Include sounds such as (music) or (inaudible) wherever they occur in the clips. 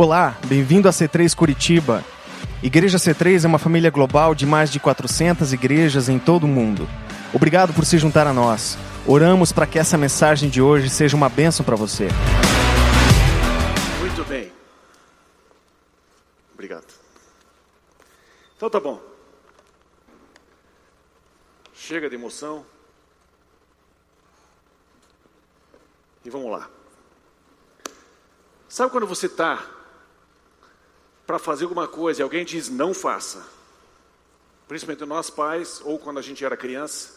Olá, bem-vindo a C3 Curitiba. Igreja C3 é uma família global de mais de 400 igrejas em todo o mundo. Obrigado por se juntar a nós. Oramos para que essa mensagem de hoje seja uma bênção para você. Muito bem. Obrigado. Então tá bom. Chega de emoção. E vamos lá. Sabe quando você está para fazer alguma coisa e alguém diz não faça? Principalmente nós pais, ou quando a gente era criança,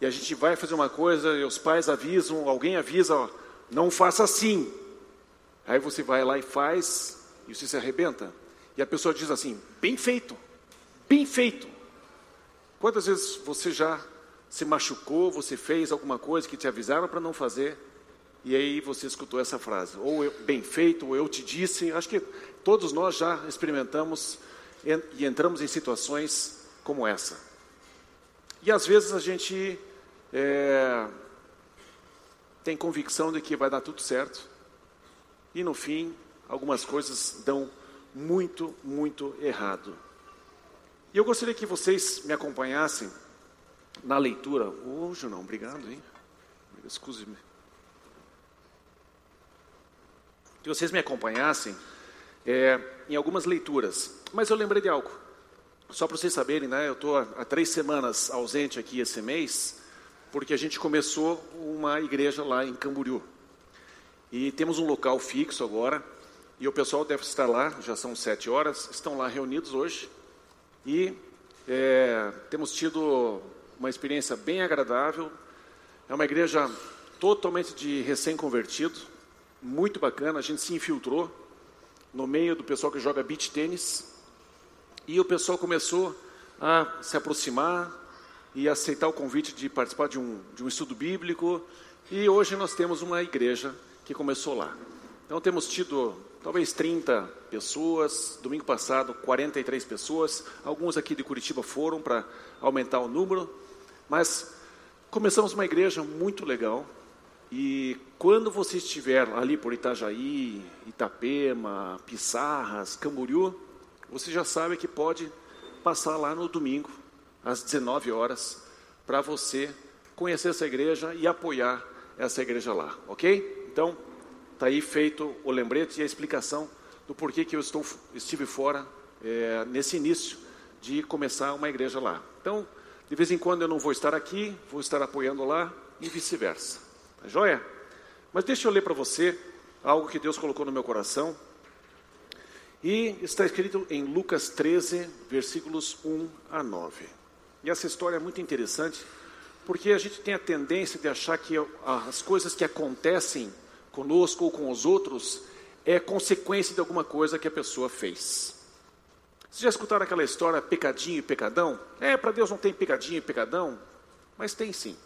e a gente vai fazer uma coisa e os pais avisam, alguém avisa, ó, não faça assim. Aí você vai lá e faz, e você se arrebenta. E a pessoa diz assim: bem feito, bem feito. Quantas vezes você já se machucou, você fez alguma coisa que te avisaram para não fazer, e aí você escutou essa frase, ou eu, bem feito, ou eu te disse. Acho que todos nós já experimentamos e entramos em situações como essa. E às vezes a gente é, tem convicção de que vai dar tudo certo, e no fim, algumas coisas dão muito, muito errado. E eu gostaria que vocês me acompanhassem na leitura. Ô, oh, Junão, obrigado, hein? Excuse-me. que vocês me acompanhassem é, em algumas leituras. Mas eu lembrei de algo. Só para vocês saberem, né? Eu estou há três semanas ausente aqui esse mês, porque a gente começou uma igreja lá em Camboriú. E temos um local fixo agora, e o pessoal deve estar lá, já são sete horas, estão lá reunidos hoje. E é, temos tido uma experiência bem agradável. É uma igreja totalmente de recém-convertido, muito bacana. A gente se infiltrou no meio do pessoal que joga beach tênis e o pessoal começou a se aproximar e aceitar o convite de participar de um, de um estudo bíblico. E hoje nós temos uma igreja que começou lá. Então temos tido talvez 30 pessoas, domingo passado 43 pessoas, alguns aqui de Curitiba foram para aumentar o número, mas começamos uma igreja muito legal, e quando você estiver ali por Itajaí, Itapema, Pissarras, Camboriú, você já sabe que pode passar lá no domingo, às 19 horas, para você conhecer essa igreja e apoiar essa igreja lá, ok? Então, está aí feito o lembrete e a explicação do porquê que eu estou, estive fora é, nesse início de começar uma igreja lá. Então, de vez em quando eu não vou estar aqui, vou estar apoiando lá e vice-versa. Tá joia? Mas deixa eu ler para você algo que Deus colocou no meu coração. E está escrito em Lucas 13, versículos 1 a 9. E essa história é muito interessante, porque a gente tem a tendência de achar que as coisas que acontecem conosco ou com os outros é consequência de alguma coisa que a pessoa fez. Vocês já escutaram aquela história pecadinho e pecadão? É, para Deus não tem pecadinho e pecadão, mas tem sim.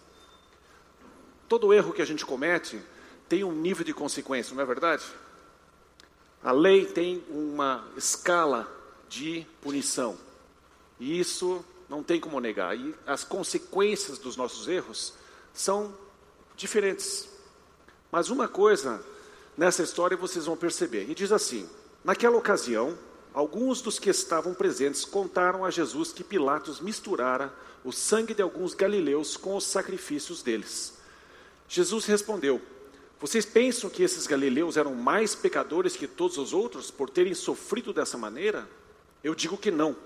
Todo erro que a gente comete tem um nível de consequência, não é verdade? A lei tem uma escala de punição. E isso não tem como negar. E as consequências dos nossos erros são diferentes. Mas uma coisa nessa história vocês vão perceber. E diz assim: Naquela ocasião, alguns dos que estavam presentes contaram a Jesus que Pilatos misturara o sangue de alguns galileus com os sacrifícios deles. Jesus respondeu: Vocês pensam que esses galileus eram mais pecadores que todos os outros por terem sofrido dessa maneira? Eu digo que não.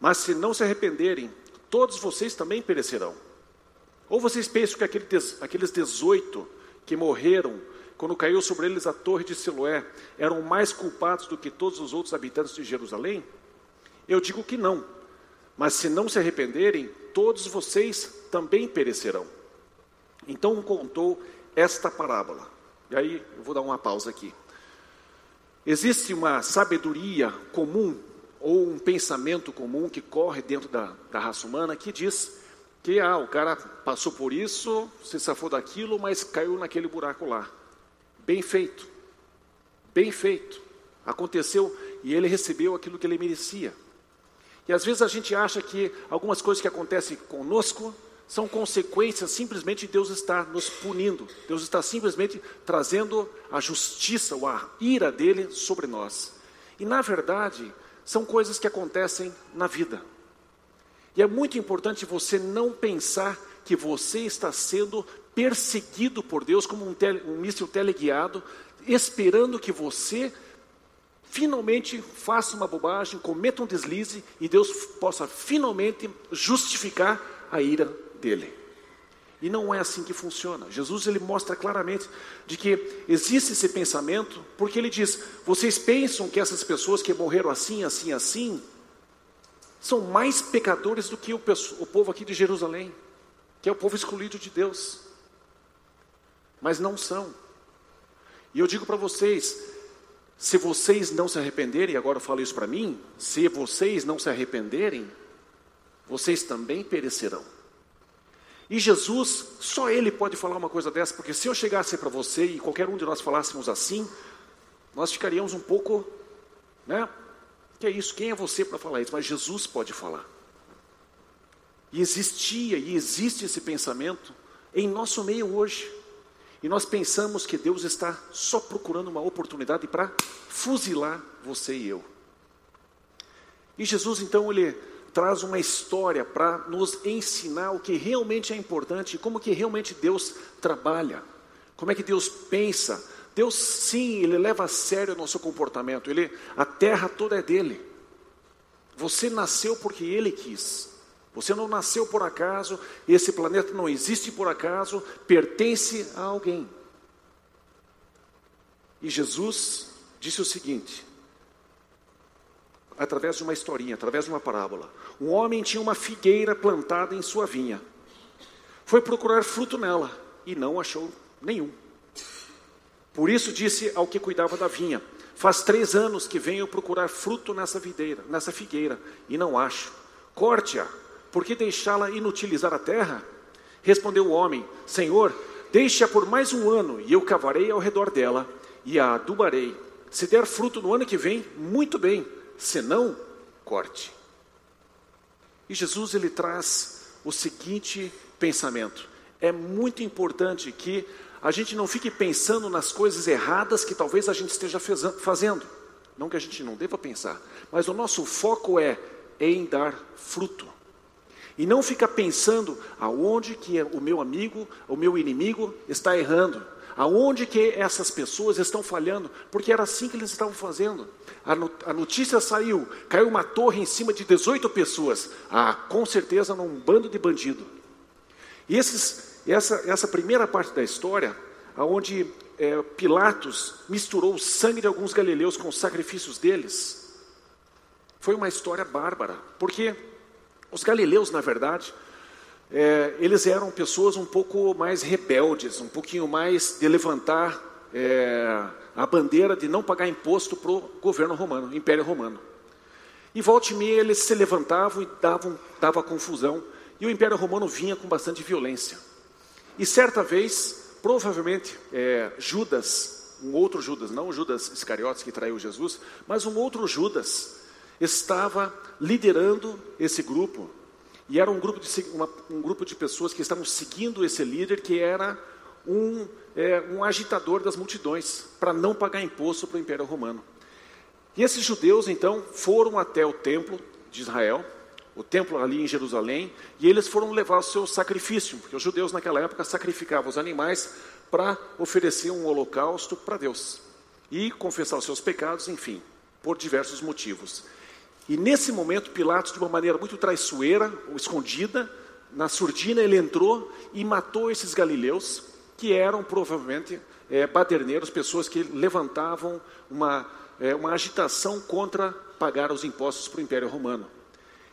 Mas se não se arrependerem, todos vocês também perecerão. Ou vocês pensam que aqueles 18 que morreram quando caiu sobre eles a torre de Siloé eram mais culpados do que todos os outros habitantes de Jerusalém? Eu digo que não. Mas se não se arrependerem, todos vocês também perecerão. Então contou esta parábola. E aí eu vou dar uma pausa aqui. Existe uma sabedoria comum ou um pensamento comum que corre dentro da, da raça humana que diz que ah, o cara passou por isso, se safou daquilo, mas caiu naquele buraco lá. Bem feito. Bem feito. Aconteceu e ele recebeu aquilo que ele merecia. E às vezes a gente acha que algumas coisas que acontecem conosco são consequências simplesmente de Deus estar nos punindo. Deus está simplesmente trazendo a justiça ou a ira dele sobre nós. E na verdade, são coisas que acontecem na vida. E é muito importante você não pensar que você está sendo perseguido por Deus como um, tele, um míssil teleguiado, esperando que você finalmente faça uma bobagem, cometa um deslize e Deus possa finalmente justificar a ira dele. E não é assim que funciona. Jesus ele mostra claramente de que existe esse pensamento, porque ele diz: "Vocês pensam que essas pessoas que morreram assim, assim, assim, são mais pecadores do que o, povo aqui de Jerusalém, que é o povo excluído de Deus. Mas não são. E eu digo para vocês, se vocês não se arrependerem, agora eu falo isso para mim, se vocês não se arrependerem, vocês também perecerão. E Jesus, só Ele pode falar uma coisa dessa, porque se eu chegasse para você e qualquer um de nós falássemos assim, nós ficaríamos um pouco, né? Que é isso? Quem é você para falar isso? Mas Jesus pode falar. E existia e existe esse pensamento em nosso meio hoje. E nós pensamos que Deus está só procurando uma oportunidade para fuzilar você e eu. E Jesus então ele traz uma história para nos ensinar o que realmente é importante, como que realmente Deus trabalha, como é que Deus pensa. Deus sim, ele leva a sério o nosso comportamento. Ele, a terra toda é dele. Você nasceu porque ele quis. Você não nasceu por acaso, esse planeta não existe por acaso, pertence a alguém. E Jesus disse o seguinte: através de uma historinha, através de uma parábola. Um homem tinha uma figueira plantada em sua vinha. Foi procurar fruto nela e não achou nenhum. Por isso disse ao que cuidava da vinha: Faz três anos que venho procurar fruto nessa videira, nessa figueira e não acho. Corte-a, por que deixá-la inutilizar a terra? Respondeu o homem: Senhor, deixe-a por mais um ano e eu cavarei ao redor dela e a adubarei. Se der fruto no ano que vem, muito bem senão corte. E Jesus ele traz o seguinte pensamento: é muito importante que a gente não fique pensando nas coisas erradas que talvez a gente esteja fazendo. Não que a gente não deva pensar, mas o nosso foco é em dar fruto. E não fica pensando aonde que o meu amigo, o meu inimigo está errando. Aonde que essas pessoas estão falhando? Porque era assim que eles estavam fazendo. A notícia saiu, caiu uma torre em cima de 18 pessoas. Ah, com certeza num bando de bandido. E esses, essa, essa primeira parte da história, aonde é, Pilatos misturou o sangue de alguns galileus com os sacrifícios deles, foi uma história bárbara. Porque os galileus, na verdade, é, eles eram pessoas um pouco mais rebeldes, um pouquinho mais de levantar é, a bandeira de não pagar imposto para o governo romano, Império Romano. E volta e meia eles se levantavam e davam dava confusão, e o Império Romano vinha com bastante violência. E certa vez, provavelmente, é, Judas, um outro Judas, não o Judas Iscariotes que traiu Jesus, mas um outro Judas, estava liderando esse grupo e era um grupo de, uma, um grupo de pessoas que estavam seguindo esse líder, que era um, é, um agitador das multidões, para não pagar imposto para o Império Romano. E esses judeus, então, foram até o templo de Israel, o templo ali em Jerusalém, e eles foram levar o seu sacrifício, porque os judeus naquela época sacrificavam os animais para oferecer um holocausto para Deus e confessar os seus pecados, enfim, por diversos motivos. E nesse momento, Pilatos, de uma maneira muito traiçoeira, ou escondida, na surdina, ele entrou e matou esses galileus, que eram provavelmente é, pessoas que levantavam uma, é, uma agitação contra pagar os impostos para o Império Romano.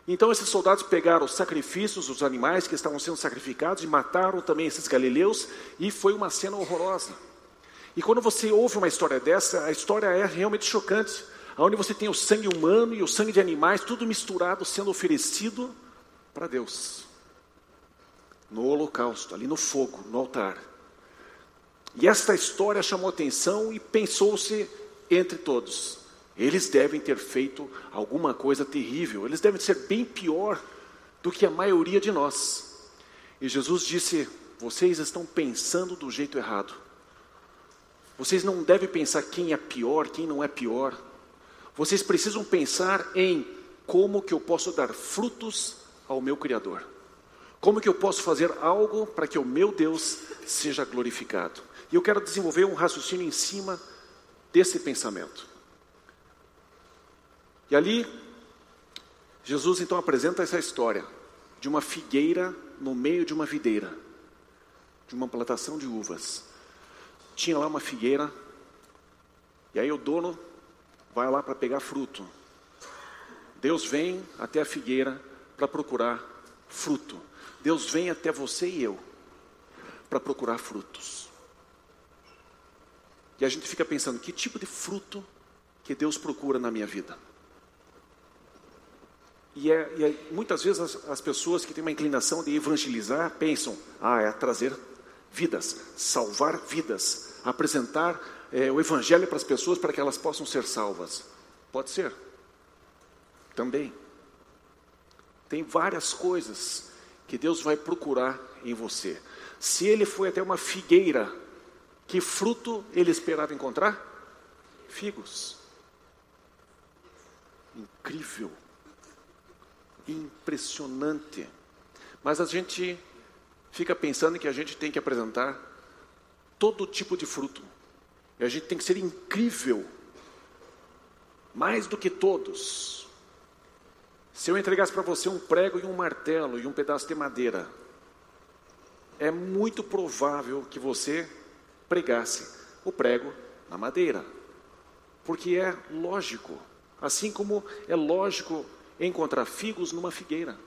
Então, esses soldados pegaram os sacrifícios dos animais que estavam sendo sacrificados e mataram também esses galileus, e foi uma cena horrorosa. E quando você ouve uma história dessa, a história é realmente chocante onde você tem o sangue humano e o sangue de animais, tudo misturado, sendo oferecido para Deus. No holocausto, ali no fogo, no altar. E esta história chamou atenção e pensou-se entre todos. Eles devem ter feito alguma coisa terrível, eles devem ser bem pior do que a maioria de nós. E Jesus disse: Vocês estão pensando do jeito errado. Vocês não devem pensar quem é pior, quem não é pior. Vocês precisam pensar em como que eu posso dar frutos ao meu Criador. Como que eu posso fazer algo para que o meu Deus seja glorificado? E eu quero desenvolver um raciocínio em cima desse pensamento. E ali, Jesus então apresenta essa história de uma figueira no meio de uma videira, de uma plantação de uvas. Tinha lá uma figueira, e aí o dono vai lá para pegar fruto. Deus vem até a figueira para procurar fruto. Deus vem até você e eu para procurar frutos. E a gente fica pensando, que tipo de fruto que Deus procura na minha vida? E, é, e é, muitas vezes as, as, pessoas que têm uma inclinação de evangelizar pensam, ah, é trazer vidas, salvar vidas, apresentar é, o evangelho para as pessoas para que elas possam ser salvas. Pode ser. Também. Tem várias coisas que Deus vai procurar em você. Se ele foi até uma figueira, que fruto ele esperava encontrar? Figos. Incrível. Impressionante. Mas a gente fica pensando que a gente tem que apresentar todo tipo de fruto. E a gente tem que ser incrível, mais do que todos. Se eu entregasse para você um prego e um martelo e um pedaço de madeira, é muito provável que você pregasse o prego na madeira, porque é lógico, assim como é lógico encontrar figos numa figueira.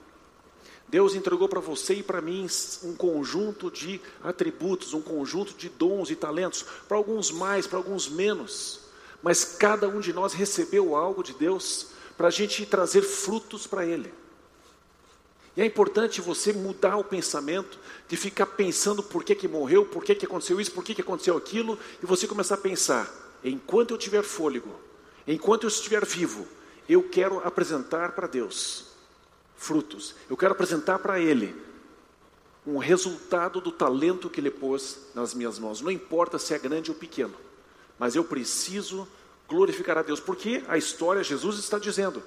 Deus entregou para você e para mim um conjunto de atributos, um conjunto de dons e talentos, para alguns mais, para alguns menos, mas cada um de nós recebeu algo de Deus para a gente trazer frutos para Ele. E é importante você mudar o pensamento, de ficar pensando por que, que morreu, por que, que aconteceu isso, por que, que aconteceu aquilo, e você começar a pensar: enquanto eu tiver fôlego, enquanto eu estiver vivo, eu quero apresentar para Deus frutos. Eu quero apresentar para Ele um resultado do talento que Ele pôs nas minhas mãos. Não importa se é grande ou pequeno, mas eu preciso glorificar a Deus, porque a história, Jesus está dizendo: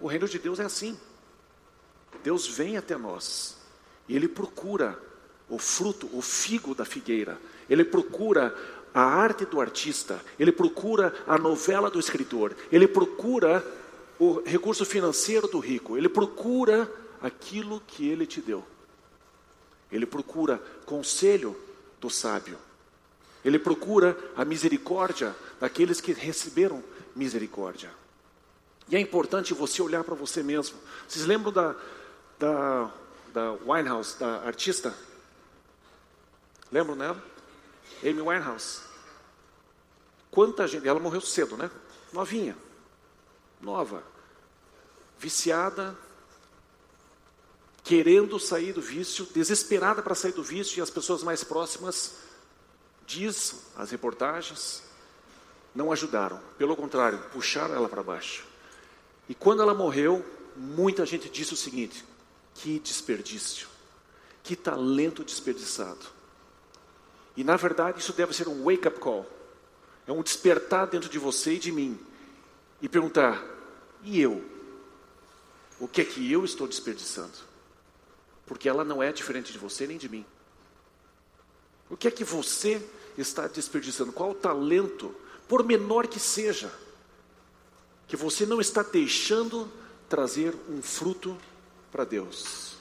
o reino de Deus é assim. Deus vem até nós e Ele procura o fruto, o figo da figueira, Ele procura a arte do artista, Ele procura a novela do escritor, Ele procura o recurso financeiro do rico, ele procura aquilo que ele te deu. Ele procura conselho do sábio. Ele procura a misericórdia daqueles que receberam misericórdia. E é importante você olhar para você mesmo. Vocês lembram da, da, da Winehouse, da artista? Lembram dela? Amy Winehouse. Quanta gente, ela morreu cedo, né? Novinha nova, viciada, querendo sair do vício, desesperada para sair do vício, e as pessoas mais próximas, diz as reportagens, não ajudaram, pelo contrário, puxaram ela para baixo. E quando ela morreu, muita gente disse o seguinte: que desperdício, que talento desperdiçado. E na verdade, isso deve ser um wake-up call, é um despertar dentro de você e de mim, e perguntar: e eu? O que é que eu estou desperdiçando? Porque ela não é diferente de você nem de mim. O que é que você está desperdiçando? Qual o talento, por menor que seja, que você não está deixando trazer um fruto para Deus?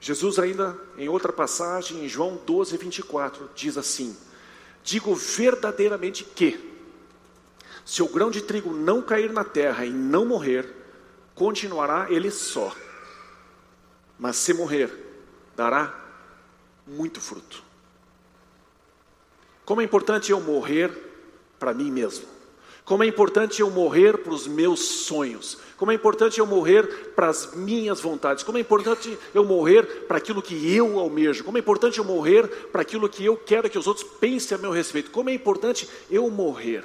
Jesus, ainda em outra passagem, em João 12, 24, diz assim: Digo verdadeiramente que, se o grão de trigo não cair na terra e não morrer, continuará ele só. Mas se morrer, dará muito fruto. Como é importante eu morrer para mim mesmo. Como é importante eu morrer para os meus sonhos. Como é importante eu morrer para as minhas vontades. Como é importante eu morrer para aquilo que eu almejo. Como é importante eu morrer para aquilo que eu quero que os outros pensem a meu respeito. Como é importante eu morrer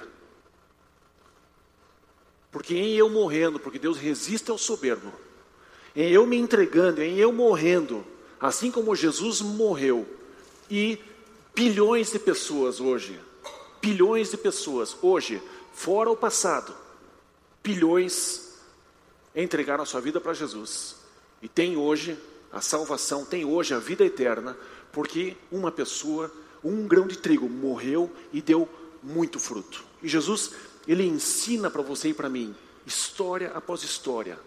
porque em eu morrendo, porque Deus resiste ao soberbo, em eu me entregando, em eu morrendo, assim como Jesus morreu, e bilhões de pessoas hoje, bilhões de pessoas hoje, fora o passado, bilhões entregaram a sua vida para Jesus. E tem hoje a salvação, tem hoje a vida eterna, porque uma pessoa, um grão de trigo, morreu e deu muito fruto. E Jesus, ele ensina para você e para mim, história após história,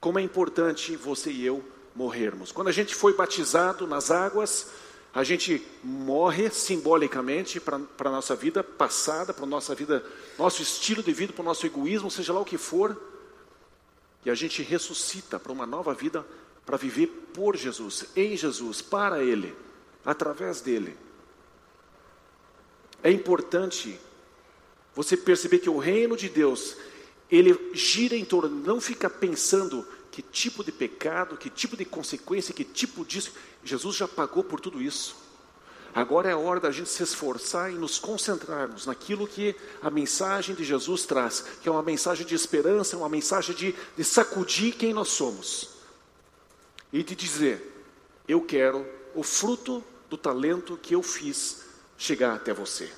como é importante você e eu morrermos. Quando a gente foi batizado nas águas, a gente morre simbolicamente para a nossa vida passada, para nossa vida, nosso estilo de vida, para o nosso egoísmo, seja lá o que for, e a gente ressuscita para uma nova vida, para viver por Jesus, em Jesus, para Ele, através dele. É importante você perceber que o reino de Deus, ele gira em torno, não fica pensando que tipo de pecado, que tipo de consequência, que tipo disso. Jesus já pagou por tudo isso. Agora é a hora da gente se esforçar e nos concentrarmos naquilo que a mensagem de Jesus traz, que é uma mensagem de esperança, uma mensagem de, de sacudir quem nós somos e de dizer: Eu quero o fruto do talento que eu fiz chegar até você.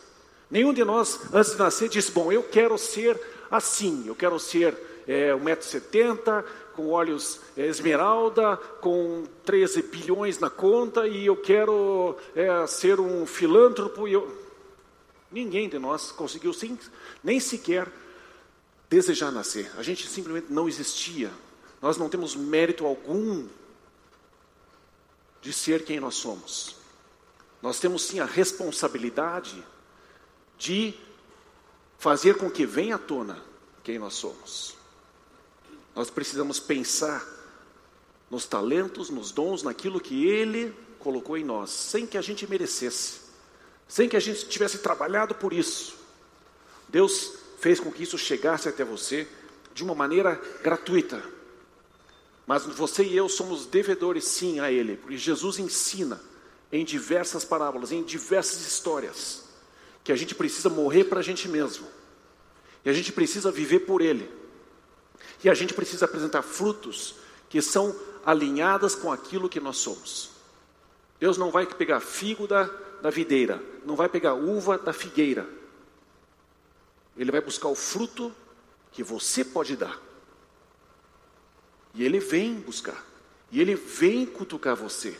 Nenhum de nós, antes de nascer, disse: Bom, eu quero ser assim, eu quero ser é, 1,70m, com olhos é, esmeralda, com 13 bilhões na conta, e eu quero é, ser um filântropo. Eu... Ninguém de nós conseguiu sim, nem sequer desejar nascer. A gente simplesmente não existia. Nós não temos mérito algum de ser quem nós somos. Nós temos sim a responsabilidade de fazer com que venha à tona quem nós somos. Nós precisamos pensar nos talentos, nos dons, naquilo que Ele colocou em nós, sem que a gente merecesse, sem que a gente tivesse trabalhado por isso. Deus fez com que isso chegasse até você de uma maneira gratuita. Mas você e eu somos devedores sim a Ele, porque Jesus ensina em diversas parábolas, em diversas histórias, que a gente precisa morrer para a gente mesmo, e a gente precisa viver por Ele. E a gente precisa apresentar frutos que são alinhadas com aquilo que nós somos. Deus não vai pegar figo da, da videira, não vai pegar uva da figueira. Ele vai buscar o fruto que você pode dar. E ele vem buscar. E ele vem cutucar você.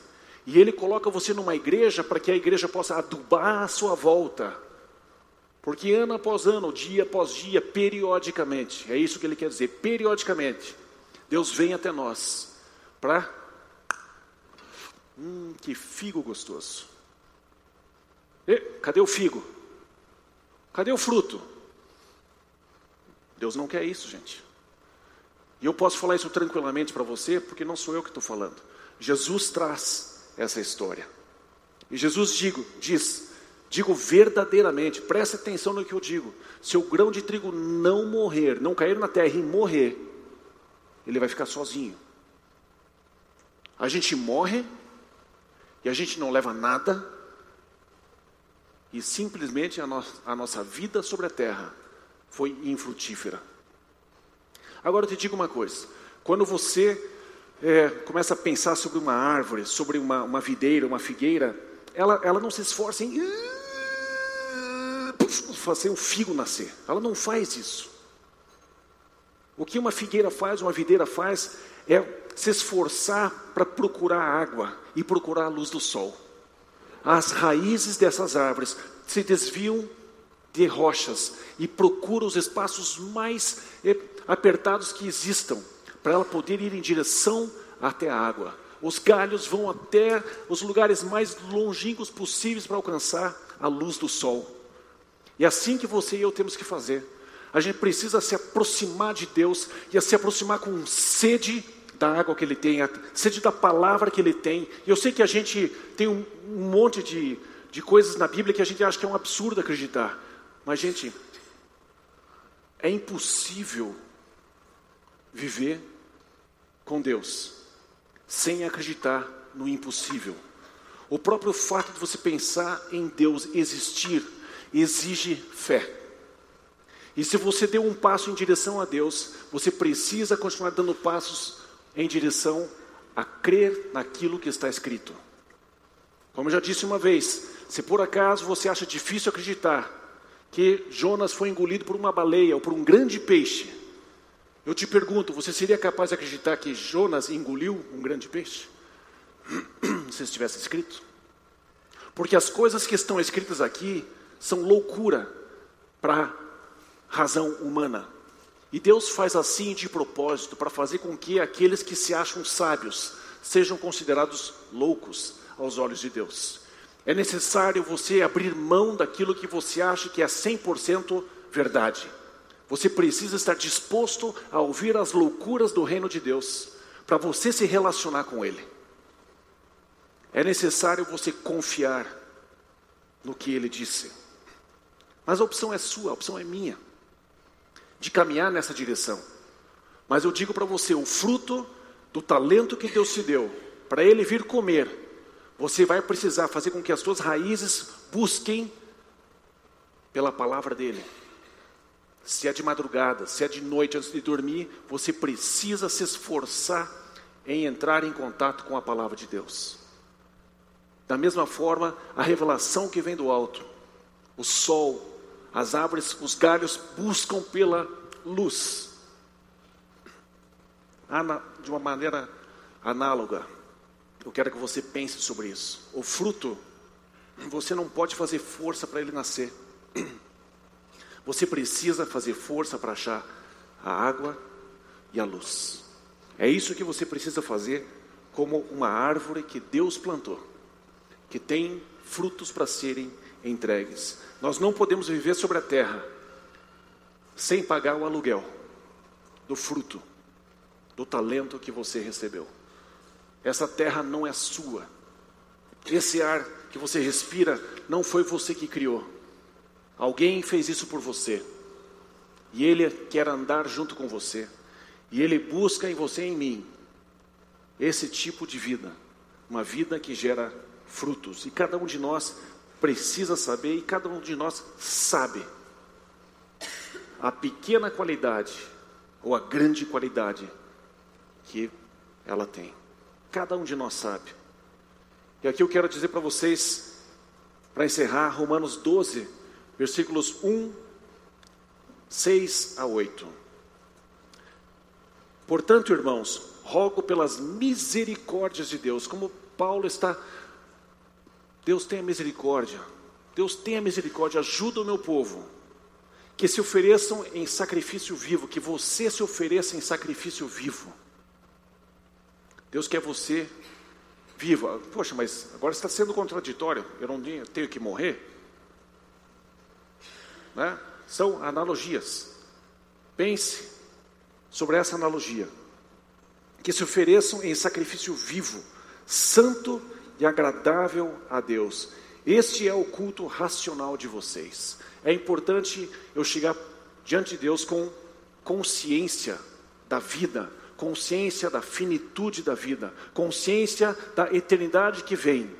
E ele coloca você numa igreja para que a igreja possa adubar a sua volta. Porque ano após ano, dia após dia, periodicamente, é isso que ele quer dizer, periodicamente, Deus vem até nós para. Hum, que figo gostoso. E, cadê o figo? Cadê o fruto? Deus não quer isso, gente. E eu posso falar isso tranquilamente para você, porque não sou eu que estou falando. Jesus traz essa história. E Jesus digo, diz: Digo verdadeiramente, preste atenção no que eu digo. Se o grão de trigo não morrer, não cair na terra e morrer, ele vai ficar sozinho. A gente morre e a gente não leva nada, e simplesmente a, no a nossa vida sobre a terra foi infrutífera. Agora eu te digo uma coisa: quando você é, começa a pensar sobre uma árvore, sobre uma, uma videira, uma figueira, ela, ela não se esforça em fazer o figo nascer. Ela não faz isso. O que uma figueira faz, uma videira faz, é se esforçar para procurar água e procurar a luz do sol. As raízes dessas árvores se desviam de rochas e procuram os espaços mais eh, apertados que existam para ela poder ir em direção até a água. Os galhos vão até os lugares mais longínquos possíveis para alcançar a luz do sol. E é assim que você e eu temos que fazer. A gente precisa se aproximar de Deus e se aproximar com sede da água que Ele tem, sede da palavra que Ele tem. E eu sei que a gente tem um, um monte de, de coisas na Bíblia que a gente acha que é um absurdo acreditar. Mas, gente, é impossível viver com Deus sem acreditar no impossível. O próprio fato de você pensar em Deus existir exige fé. E se você deu um passo em direção a Deus, você precisa continuar dando passos em direção a crer naquilo que está escrito. Como eu já disse uma vez, se por acaso você acha difícil acreditar que Jonas foi engolido por uma baleia ou por um grande peixe, eu te pergunto, você seria capaz de acreditar que Jonas engoliu um grande peixe? (clears throat) Se estivesse escrito? Porque as coisas que estão escritas aqui são loucura para razão humana. E Deus faz assim de propósito para fazer com que aqueles que se acham sábios sejam considerados loucos aos olhos de Deus. É necessário você abrir mão daquilo que você acha que é 100% verdade. Você precisa estar disposto a ouvir as loucuras do reino de Deus para você se relacionar com Ele. É necessário você confiar no que Ele disse. Mas a opção é sua, a opção é minha, de caminhar nessa direção. Mas eu digo para você: o fruto do talento que Deus te deu, para Ele vir comer, você vai precisar fazer com que as suas raízes busquem pela palavra dEle. Se é de madrugada, se é de noite antes de dormir, você precisa se esforçar em entrar em contato com a palavra de Deus. Da mesma forma, a revelação que vem do alto, o sol, as árvores, os galhos buscam pela luz. De uma maneira análoga, eu quero que você pense sobre isso. O fruto, você não pode fazer força para ele nascer. (clears throat) Você precisa fazer força para achar a água e a luz. É isso que você precisa fazer como uma árvore que Deus plantou, que tem frutos para serem entregues. Nós não podemos viver sobre a terra sem pagar o aluguel do fruto, do talento que você recebeu. Essa terra não é sua. Esse ar que você respira não foi você que criou. Alguém fez isso por você. E Ele quer andar junto com você. E Ele busca em você e em mim esse tipo de vida. Uma vida que gera frutos. E cada um de nós precisa saber, e cada um de nós sabe a pequena qualidade ou a grande qualidade que ela tem. Cada um de nós sabe. E aqui eu quero dizer para vocês, para encerrar, Romanos 12, versículos 1, 6 a 8. Portanto, irmãos, rogo pelas misericórdias de Deus, como Paulo está, Deus tenha misericórdia, Deus tenha misericórdia, ajuda o meu povo, que se ofereçam em sacrifício vivo, que você se ofereça em sacrifício vivo. Deus quer você vivo. Poxa, mas agora está sendo contraditório, eu não tenho que morrer? né? são analogias. Pense sobre essa analogia. Que se ofereçam em sacrifício vivo, santo e agradável a Deus. Este é o culto racional de vocês. É importante eu chegar diante de Deus com consciência da vida, consciência da finitude da vida, consciência da eternidade que vem.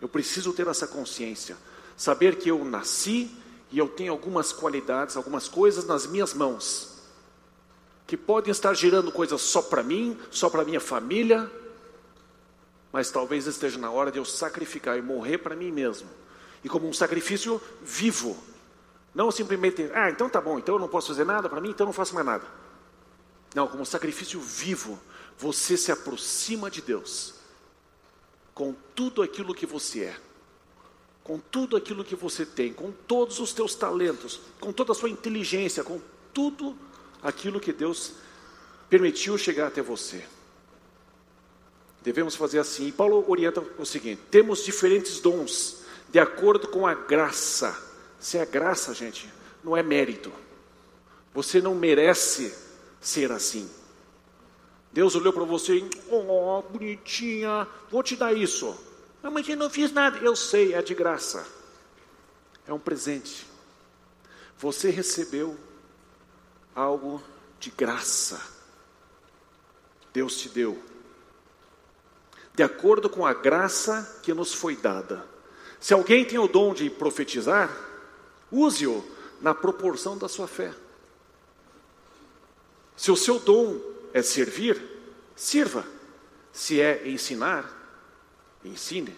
Eu preciso ter essa consciência, saber que eu nasci e eu tenho algumas qualidades, algumas coisas nas minhas mãos, que podem estar gerando coisas só para mim, só para minha família, mas talvez esteja na hora de eu sacrificar e morrer para mim mesmo, e como um sacrifício vivo, não simplesmente, ah, então tá bom, então eu não posso fazer nada para mim, então eu não faço mais nada. Não, como um sacrifício vivo, você se aproxima de Deus com tudo aquilo que você é com tudo aquilo que você tem, com todos os teus talentos, com toda a sua inteligência, com tudo aquilo que Deus permitiu chegar até você. Devemos fazer assim. E Paulo orienta o seguinte: temos diferentes dons, de acordo com a graça. Se é graça, gente, não é mérito. Você não merece ser assim. Deus olhou para você e, oh, bonitinha, vou te dar isso. Mas eu não fiz nada. Eu sei, é de graça. É um presente. Você recebeu algo de graça. Deus te deu. De acordo com a graça que nos foi dada. Se alguém tem o dom de profetizar, use-o na proporção da sua fé. Se o seu dom é servir, sirva. Se é ensinar, ensine.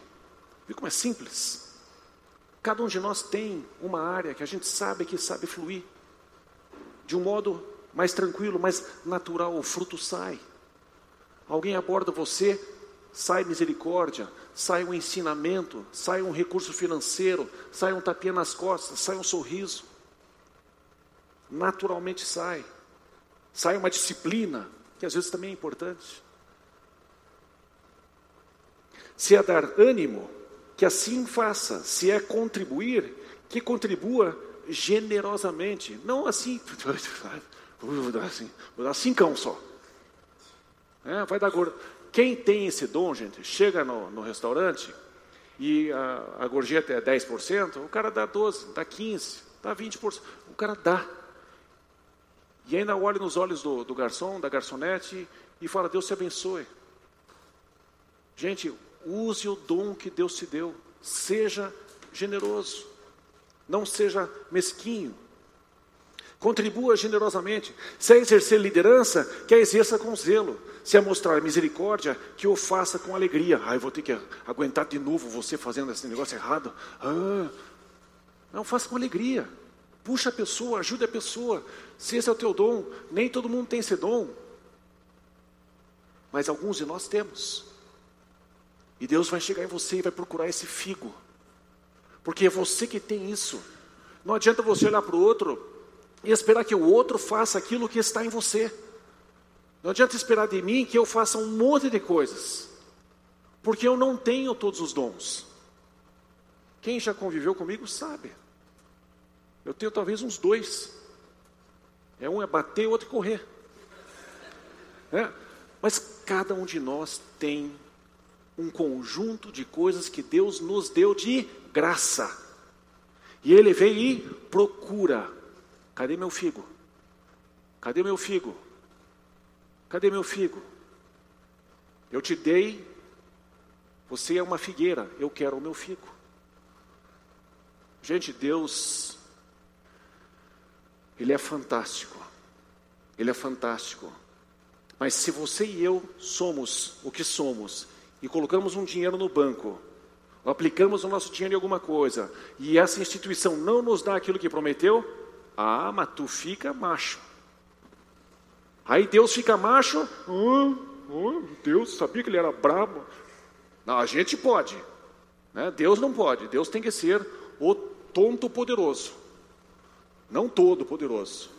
Viu como é simples? Cada um de nós tem uma área que a gente sabe que sabe fluir de um modo mais tranquilo, mais natural, o fruto sai. Alguém aborda você, sai misericórdia, sai um ensinamento, sai um recurso financeiro, sai um tapinha nas costas, sai um sorriso. Naturalmente sai. Sai uma disciplina, que às vezes também é importante. Se é dar ânimo, que assim faça. Se é contribuir, que contribua generosamente. Não assim, (laughs) vou dar assim, vou dar cincão só. É, vai dar gordo. Quem tem esse dom, gente, chega no, no restaurante e a, a gorjeta é 10%, o cara dá 12%, dá 15%, dá 20%. O cara dá. E ainda olha nos olhos do, do garçom, da garçonete e fala: Deus te abençoe. Gente, use o dom que Deus te deu. Seja generoso. Não seja mesquinho. Contribua generosamente. Se é exercer liderança, que a exerça com zelo. Se é mostrar misericórdia, que o faça com alegria. Ah, eu vou ter que aguentar de novo você fazendo esse negócio errado. Ah, não, faça com alegria. Puxa a pessoa, ajude a pessoa. Se esse é o teu dom, nem todo mundo tem esse dom. Mas alguns de nós temos. E Deus vai chegar em você e vai procurar esse figo. Porque é você que tem isso. Não adianta você olhar para o outro e esperar que o outro faça aquilo que está em você. Não adianta esperar de mim que eu faça um monte de coisas, porque eu não tenho todos os dons. Quem já conviveu comigo sabe. Eu tenho talvez uns dois. É um é bater, o outro é correr. É? Mas cada um de nós tem um conjunto de coisas que Deus nos deu de graça. E ele vem e procura Cadê meu figo? Cadê meu figo? Cadê meu figo? Eu te dei, você é uma figueira, eu quero o meu figo. Gente, Deus, Ele é fantástico, Ele é fantástico. Mas se você e eu somos o que somos e colocamos um dinheiro no banco, aplicamos o nosso dinheiro em alguma coisa, e essa instituição não nos dá aquilo que prometeu, ah, mas tu fica macho. Aí Deus fica macho. Oh, oh, Deus sabia que ele era brabo. Não, a gente pode. Né? Deus não pode. Deus tem que ser o tonto poderoso. Não todo poderoso.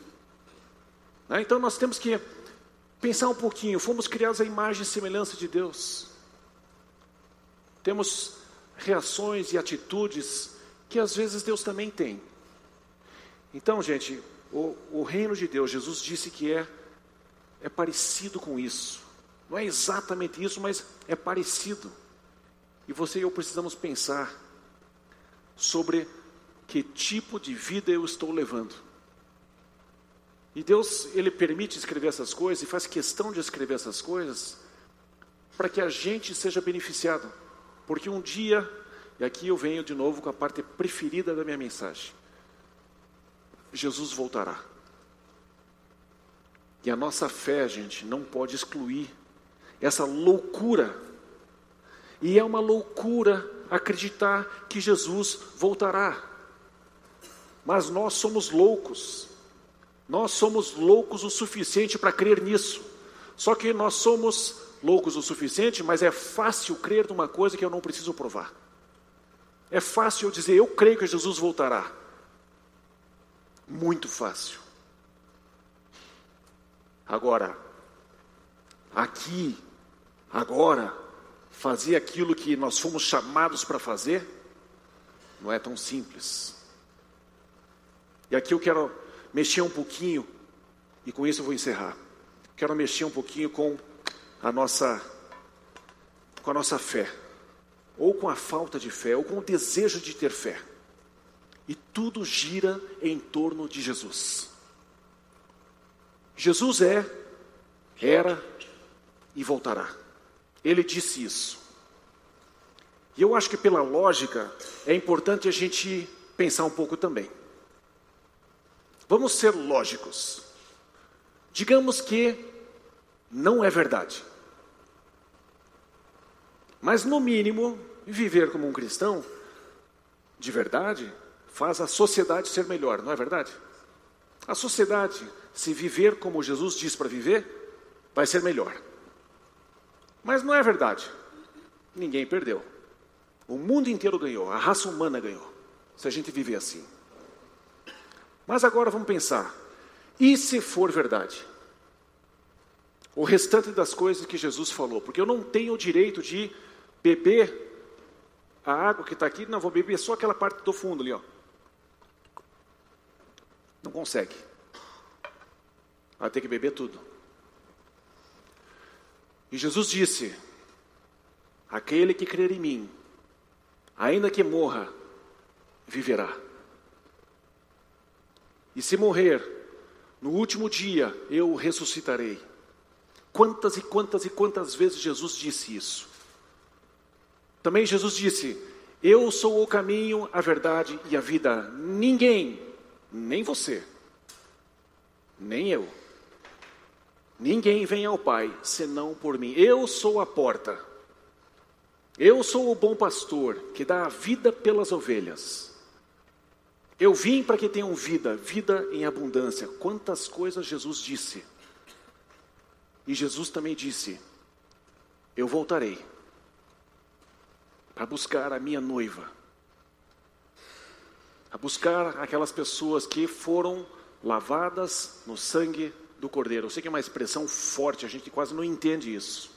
Né? Então nós temos que pensar um pouquinho. Fomos criados à imagem e semelhança de Deus. Temos reações e atitudes que às vezes Deus também tem. Então, gente, o, o reino de Deus, Jesus disse que é, é parecido com isso. Não é exatamente isso, mas é parecido. E você e eu precisamos pensar sobre que tipo de vida eu estou levando. E Deus, Ele permite escrever essas coisas e faz questão de escrever essas coisas para que a gente seja beneficiado. Porque um dia, e aqui eu venho de novo com a parte preferida da minha mensagem. Jesus voltará. E a nossa fé, gente, não pode excluir essa loucura. E é uma loucura acreditar que Jesus voltará. Mas nós somos loucos. Nós somos loucos o suficiente para crer nisso. Só que nós somos loucos o suficiente, mas é fácil crer numa coisa que eu não preciso provar. É fácil eu dizer, eu creio que Jesus voltará. Muito fácil. Agora, aqui, agora, fazer aquilo que nós fomos chamados para fazer, não é tão simples. E aqui eu quero mexer um pouquinho, e com isso eu vou encerrar. Quero mexer um pouquinho com a nossa, com a nossa fé, ou com a falta de fé, ou com o desejo de ter fé. E tudo gira em torno de Jesus. Jesus é, era e voltará. Ele disse isso. E eu acho que pela lógica é importante a gente pensar um pouco também. Vamos ser lógicos. Digamos que não é verdade. Mas, no mínimo, viver como um cristão, de verdade, faz a sociedade ser melhor, não é verdade? A sociedade, se viver como Jesus diz para viver, vai ser melhor. Mas não é verdade. Ninguém perdeu. O mundo inteiro ganhou, a raça humana ganhou, se a gente viver assim. Mas agora vamos pensar: e se for verdade? O restante das coisas que Jesus falou, porque eu não tenho o direito de beber a água que está aqui, não vou beber só aquela parte do fundo ali, ó. Não consegue. Vai ter que beber tudo. E Jesus disse: Aquele que crer em mim, ainda que morra, viverá. E se morrer, no último dia eu o ressuscitarei. Quantas e quantas e quantas vezes Jesus disse isso? Também Jesus disse: Eu sou o caminho, a verdade e a vida. Ninguém, nem você, nem eu, ninguém vem ao Pai senão por mim. Eu sou a porta. Eu sou o bom pastor que dá a vida pelas ovelhas. Eu vim para que tenham vida, vida em abundância. Quantas coisas Jesus disse. E Jesus também disse: Eu voltarei para buscar a minha noiva, a buscar aquelas pessoas que foram lavadas no sangue do Cordeiro. Eu sei que é uma expressão forte, a gente quase não entende isso.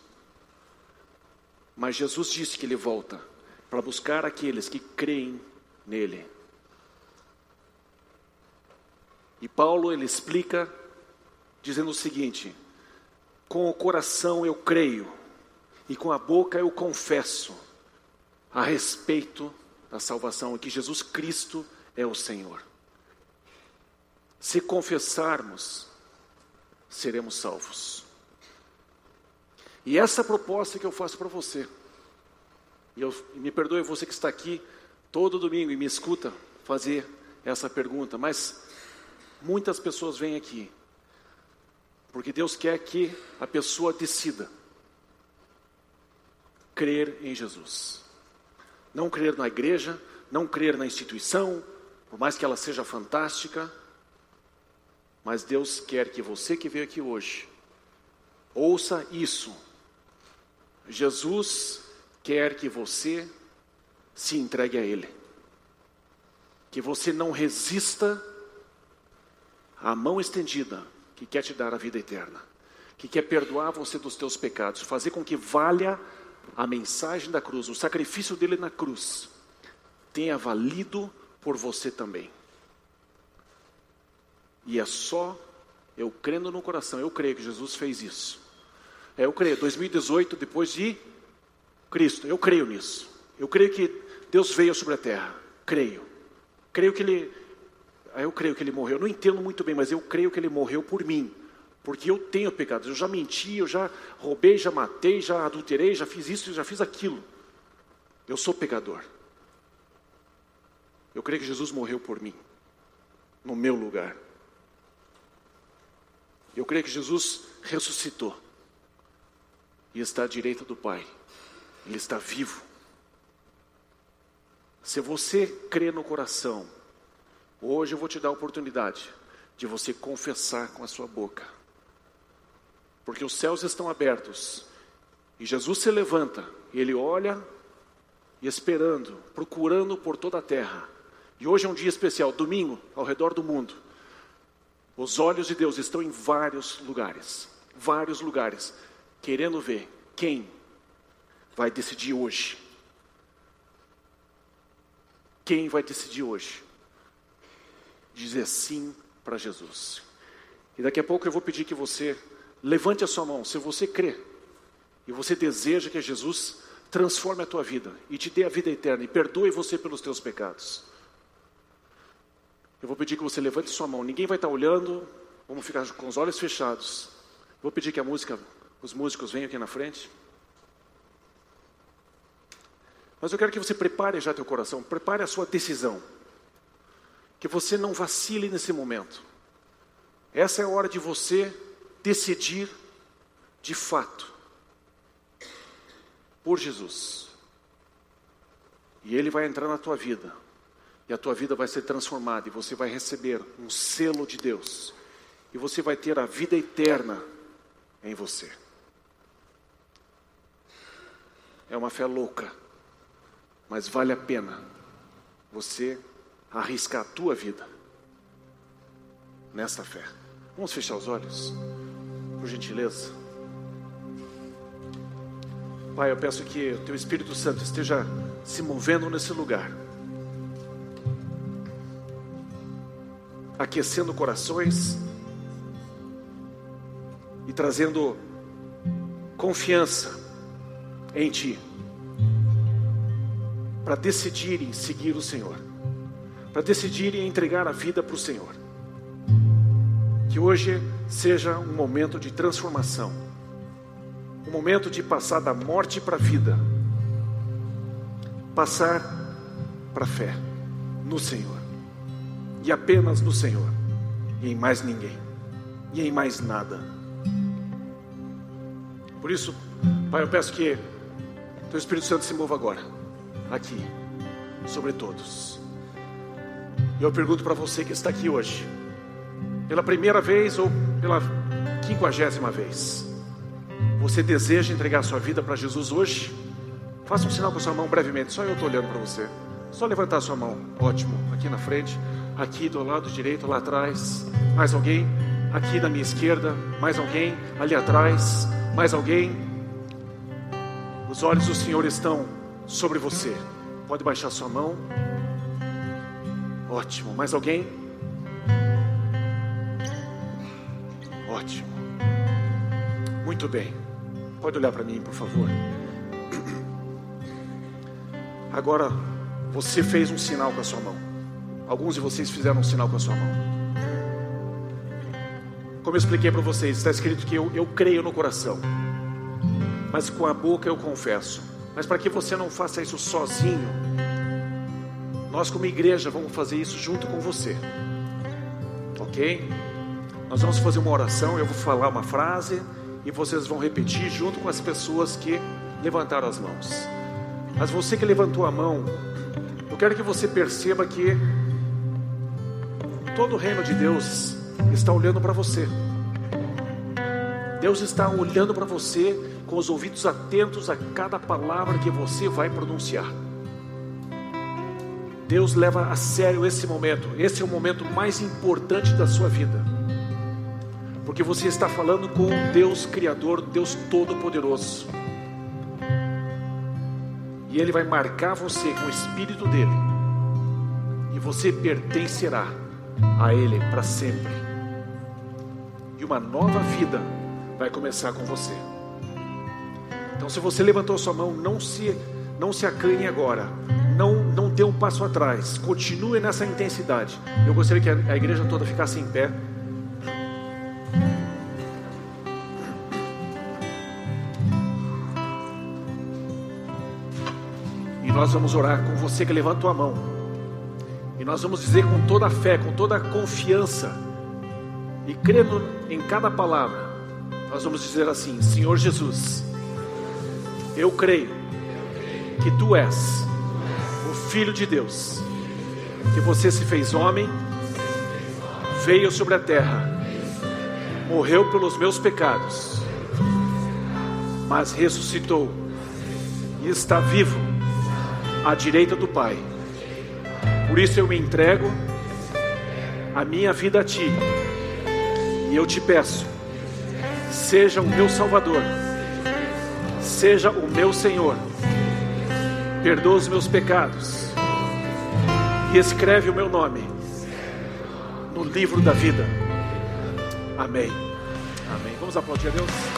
Mas Jesus disse que ele volta para buscar aqueles que creem nele. E Paulo ele explica dizendo o seguinte: com o coração eu creio e com a boca eu confesso a respeito da salvação que Jesus Cristo é o Senhor. Se confessarmos, seremos salvos. E essa proposta que eu faço para você, e, eu, me perdoe você que está aqui todo domingo e me escuta fazer essa pergunta, mas muitas pessoas vêm aqui porque Deus quer que a pessoa decida crer em Jesus. Não crer na igreja, não crer na instituição, por mais que ela seja fantástica, mas Deus quer que você que veio aqui hoje ouça isso. Jesus quer que você se entregue a Ele, que você não resista à mão estendida que quer te dar a vida eterna, que quer perdoar você dos teus pecados, fazer com que valha a mensagem da cruz, o sacrifício dele na cruz, tenha valido por você também. E é só eu crendo no coração, eu creio que Jesus fez isso. É, eu creio, 2018, depois de Cristo, eu creio nisso. Eu creio que Deus veio sobre a terra, creio. Creio que Ele eu creio que ele morreu. Eu não entendo muito bem, mas eu creio que ele morreu por mim. Porque eu tenho pecados. Eu já menti, eu já roubei, já matei, já adulterei, já fiz isso, já fiz aquilo. Eu sou pecador. Eu creio que Jesus morreu por mim, no meu lugar. Eu creio que Jesus ressuscitou e está à direita do Pai. Ele está vivo. Se você crê no coração Hoje eu vou te dar a oportunidade de você confessar com a sua boca. Porque os céus estão abertos e Jesus se levanta, ele olha e esperando, procurando por toda a terra. E hoje é um dia especial, domingo, ao redor do mundo. Os olhos de Deus estão em vários lugares, vários lugares, querendo ver quem vai decidir hoje. Quem vai decidir hoje? dizer sim para Jesus. E daqui a pouco eu vou pedir que você levante a sua mão, se você crê e você deseja que Jesus transforme a tua vida e te dê a vida eterna e perdoe você pelos teus pecados. Eu vou pedir que você levante sua mão. Ninguém vai estar olhando. Vamos ficar com os olhos fechados. Vou pedir que a música, os músicos venham aqui na frente. Mas eu quero que você prepare já teu coração, prepare a sua decisão que você não vacile nesse momento. Essa é a hora de você decidir de fato. por Jesus. E ele vai entrar na tua vida. E a tua vida vai ser transformada e você vai receber um selo de Deus. E você vai ter a vida eterna em você. É uma fé louca, mas vale a pena você arriscar a tua vida nessa fé. Vamos fechar os olhos, por gentileza. Pai, eu peço que o Teu Espírito Santo esteja se movendo nesse lugar, aquecendo corações e trazendo confiança em Ti, para decidirem seguir o Senhor, para decidirem entregar a vida para o Senhor. Que hoje seja um momento de transformação, um momento de passar da morte para a vida, passar para a fé no Senhor, e apenas no Senhor, e em mais ninguém, e em mais nada. Por isso, Pai, eu peço que Teu Espírito Santo se mova agora, aqui, sobre todos. E eu pergunto para você que está aqui hoje, pela primeira vez ou pela quinquagésima vez, você deseja entregar sua vida para Jesus hoje? Faça um sinal com a sua mão brevemente, só eu estou olhando para você. Só levantar a sua mão, ótimo, aqui na frente, aqui do lado direito, lá atrás. Mais alguém? Aqui na minha esquerda, mais alguém? Ali atrás, mais alguém? Os olhos do Senhor estão sobre você. Pode baixar sua mão. Ótimo. Mais alguém? Ótimo. Muito bem. Pode olhar para mim, por favor. Agora, você fez um sinal com a sua mão. Alguns de vocês fizeram um sinal com a sua mão. Como eu expliquei para vocês, está escrito que eu, eu creio no coração, mas com a boca eu confesso. Mas para que você não faça isso sozinho, nós, como igreja, vamos fazer isso junto com você, ok? Nós vamos fazer uma oração. Eu vou falar uma frase e vocês vão repetir junto com as pessoas que levantaram as mãos. Mas você que levantou a mão, eu quero que você perceba que todo o reino de Deus está olhando para você. Deus está olhando para você com os ouvidos atentos a cada palavra que você vai pronunciar. Deus leva a sério esse momento. Esse é o momento mais importante da sua vida. Porque você está falando com o Deus Criador, Deus Todo-Poderoso. E Ele vai marcar você com o Espírito dele. E você pertencerá a Ele para sempre. E uma nova vida vai começar com você. Então, se você levantou sua mão, não se, não se acanhe agora. Não, não dê um passo atrás. Continue nessa intensidade. Eu gostaria que a, a igreja toda ficasse em pé. E nós vamos orar com você que levantou a mão. E nós vamos dizer com toda a fé, com toda a confiança, e crendo em cada palavra, nós vamos dizer assim: Senhor Jesus, eu creio que tu és o Filho de Deus, que você se fez homem, veio sobre a terra, morreu pelos meus pecados, mas ressuscitou e está vivo à direita do Pai. Por isso eu me entrego a minha vida a Ti, e eu te peço, seja o meu Salvador, seja o meu Senhor, perdoa os meus pecados e escreve o meu nome no livro da vida. Amém. Amém. Vamos aplaudir a Deus.